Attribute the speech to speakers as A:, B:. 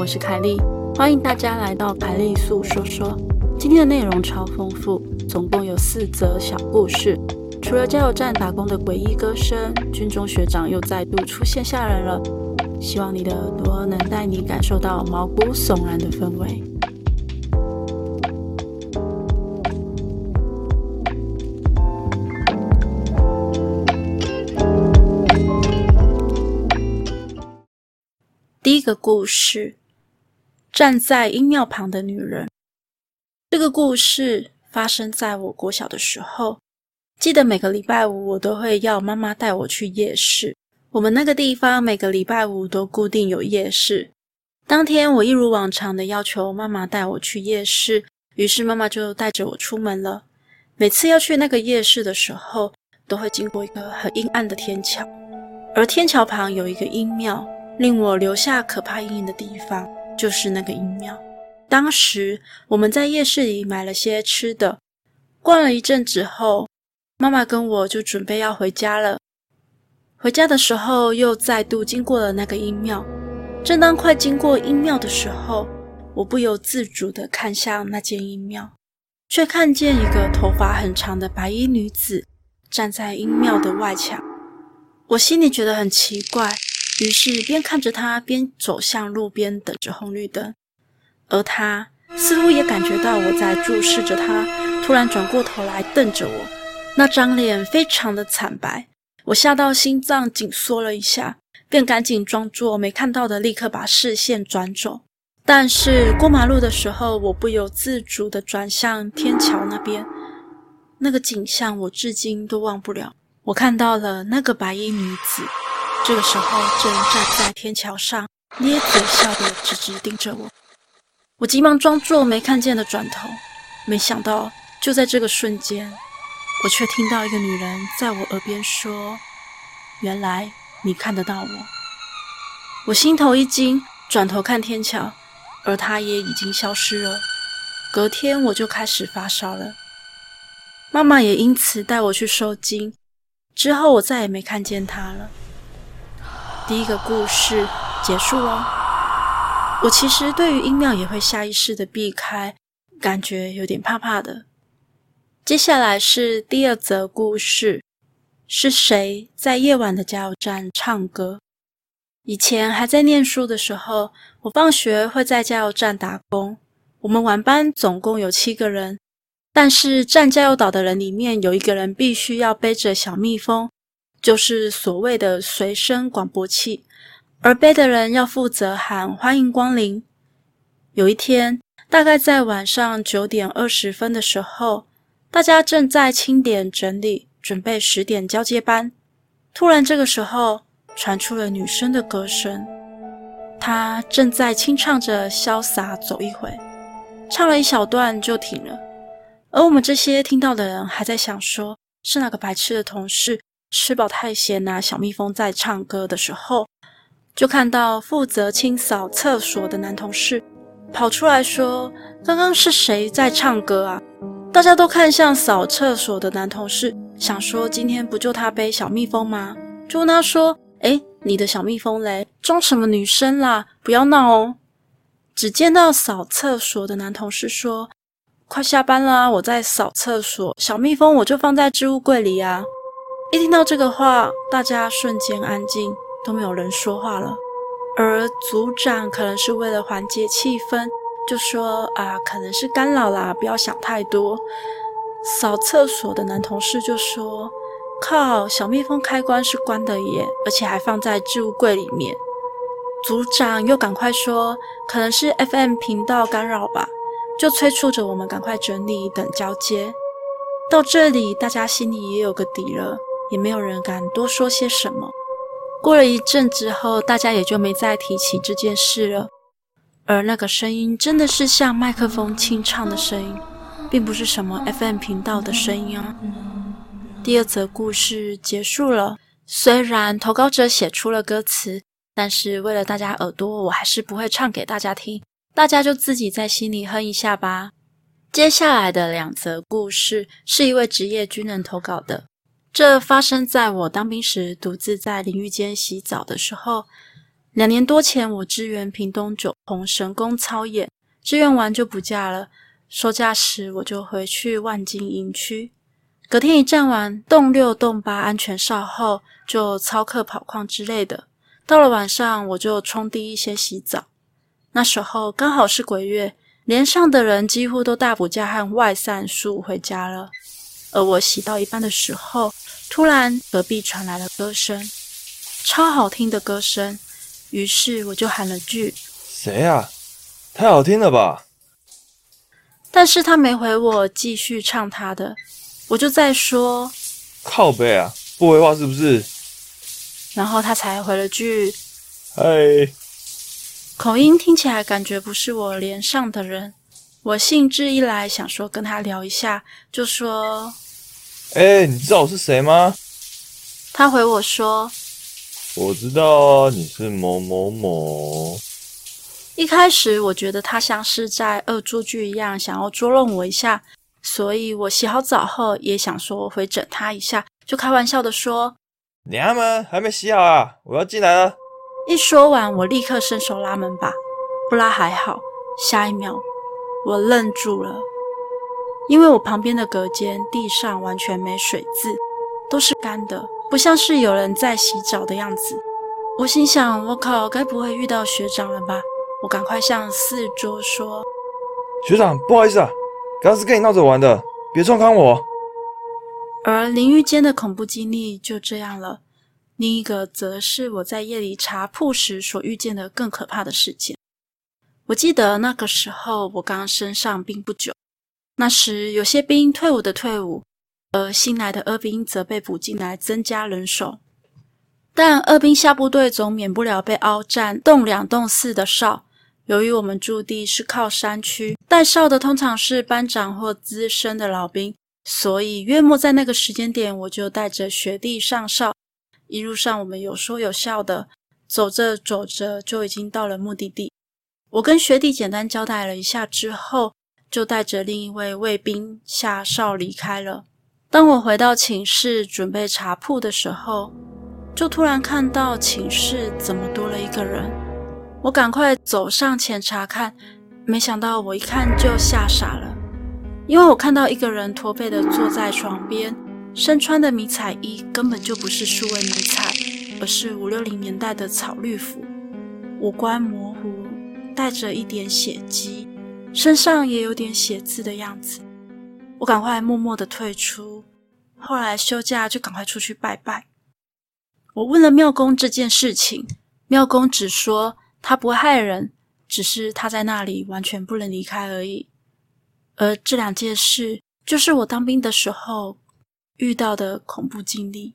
A: 我是凯莉，欢迎大家来到凯莉素说说。今天的内容超丰富，总共有四则小故事。除了加油站打工的诡异歌声，军中学长又再度出现吓人了。希望你的耳朵能带你感受到毛骨悚然的氛围。第一个故事：站在阴庙旁的女人。这个故事发生在我国小的时候。记得每个礼拜五，我都会要妈妈带我去夜市。我们那个地方每个礼拜五都固定有夜市。当天，我一如往常的要求妈妈带我去夜市，于是妈妈就带着我出门了。每次要去那个夜市的时候，都会经过一个很阴暗的天桥，而天桥旁有一个阴庙。令我留下可怕阴影的地方，就是那个阴庙。当时我们在夜市里买了些吃的，逛了一阵子后，妈妈跟我就准备要回家了。回家的时候，又再度经过了那个阴庙。正当快经过阴庙的时候，我不由自主地看向那间阴庙，却看见一个头发很长的白衣女子站在阴庙的外墙。我心里觉得很奇怪。于是边看着他，边走向路边，等着红绿灯。而他似乎也感觉到我在注视着他，突然转过头来瞪着我，那张脸非常的惨白。我吓到心脏紧缩了一下，便赶紧装作没看到的，立刻把视线转走。但是过马路的时候，我不由自主地转向天桥那边，那个景象我至今都忘不了。我看到了那个白衣女子。这个时候，正站在天桥上，咧嘴笑的直直盯着我。我急忙装作没看见的转头，没想到就在这个瞬间，我却听到一个女人在我耳边说：“原来你看得到我。”我心头一惊，转头看天桥，而她也已经消失了。隔天我就开始发烧了，妈妈也因此带我去收惊。之后我再也没看见她了。第一个故事结束哦。我其实对于音庙也会下意识的避开，感觉有点怕怕的。接下来是第二则故事，是谁在夜晚的加油站唱歌？以前还在念书的时候，我放学会在加油站打工。我们晚班总共有七个人，但是站加油岛的人里面有一个人必须要背着小蜜蜂。就是所谓的随身广播器，而背的人要负责喊“欢迎光临”。有一天，大概在晚上九点二十分的时候，大家正在清点整理，准备十点交接班。突然，这个时候传出了女生的歌声，她正在清唱着《潇洒走一回》，唱了一小段就停了。而我们这些听到的人还在想说，是哪个白痴的同事？吃饱太闲呐、啊！小蜜蜂在唱歌的时候，就看到负责清扫厕所的男同事跑出来说：“刚刚是谁在唱歌啊？”大家都看向扫厕所的男同事，想说：“今天不就他背小蜜蜂吗？”就问他说：“诶，你的小蜜蜂嘞？装什么女生啦？不要闹哦！”只见到扫厕所的男同事说：“快下班啦，我在扫厕所，小蜜蜂我就放在置物柜里啊。”一听到这个话，大家瞬间安静，都没有人说话了。而组长可能是为了缓解气氛，就说：“啊，可能是干扰啦，不要想太多。”扫厕所的男同事就说：“靠，小蜜蜂开关是关的耶，而且还放在置物柜里面。”组长又赶快说：“可能是 FM 频道干扰吧。”就催促着我们赶快整理，等交接。到这里，大家心里也有个底了。也没有人敢多说些什么。过了一阵之后，大家也就没再提起这件事了。而那个声音真的是像麦克风清唱的声音，并不是什么 FM 频道的声音啊。第二则故事结束了。虽然投稿者写出了歌词，但是为了大家耳朵，我还是不会唱给大家听。大家就自己在心里哼一下吧。接下来的两则故事是一位职业军人投稿的。这发生在我当兵时，独自在淋浴间洗澡的时候。两年多前，我支援屏东九红神功操演，支援完就补假了。收假时，我就回去万金营区。隔天一站完洞六、洞八安全哨后，就操课跑矿之类的。到了晚上，我就冲第一先洗澡。那时候刚好是鬼月，连上的人几乎都大补假和外散宿回家了。而我洗到一半的时候，突然隔壁传来了歌声，超好听的歌声。于是我就喊了句：“
B: 谁啊？太好听了吧！”
A: 但是他没回我，继续唱他的。我就在说：“
B: 靠背啊，不回话是不是？”
A: 然后他才回了句：“
B: 嗨。”
A: 口音听起来感觉不是我连上的人。我兴致一来，想说跟他聊一下，就说：“
B: 哎，你知道我是谁吗？”
A: 他回我说。
B: 我知道啊，你是某某某。
A: 一开始我觉得他像是在恶作剧一样，想要捉弄我一下，所以我洗好澡后也想说回整他一下，就开玩笑的说：“
B: 娘们还没洗好啊，我要进来了。”
A: 一说完，我立刻伸手拉门把，不拉还好，下一秒我愣住了，因为我旁边的隔间地上完全没水渍，都是干的。不像是有人在洗澡的样子，我心想：我靠，该不会遇到学长了吧？我赶快向四周说：“
B: 学长，不好意思啊，刚是跟你闹着玩的，别撞康我。”
A: 而淋浴间的恐怖经历就这样了。另一个则是我在夜里查铺时所遇见的更可怕的事件。我记得那个时候我刚升上兵不久，那时有些兵退伍的退伍。而新来的二兵则被补进来，增加人手。但二兵下部队总免不了被凹站动两动四的哨。由于我们驻地是靠山区，带哨的通常是班长或资深的老兵，所以月末在那个时间点，我就带着学弟上哨。一路上我们有说有笑的，走着走着就已经到了目的地。我跟学弟简单交代了一下之后，就带着另一位卫兵下哨离开了。当我回到寝室准备查铺的时候，就突然看到寝室怎么多了一个人。我赶快走上前查看，没想到我一看就吓傻了，因为我看到一个人驼背的坐在床边，身穿的迷彩衣根本就不是数位迷彩，而是五六零年代的草绿服，五官模糊，带着一点血迹，身上也有点血渍的样子。我赶快默默的退出，后来休假就赶快出去拜拜。我问了庙公这件事情，庙公只说他不害人，只是他在那里完全不能离开而已。而这两件事，就是我当兵的时候遇到的恐怖经历。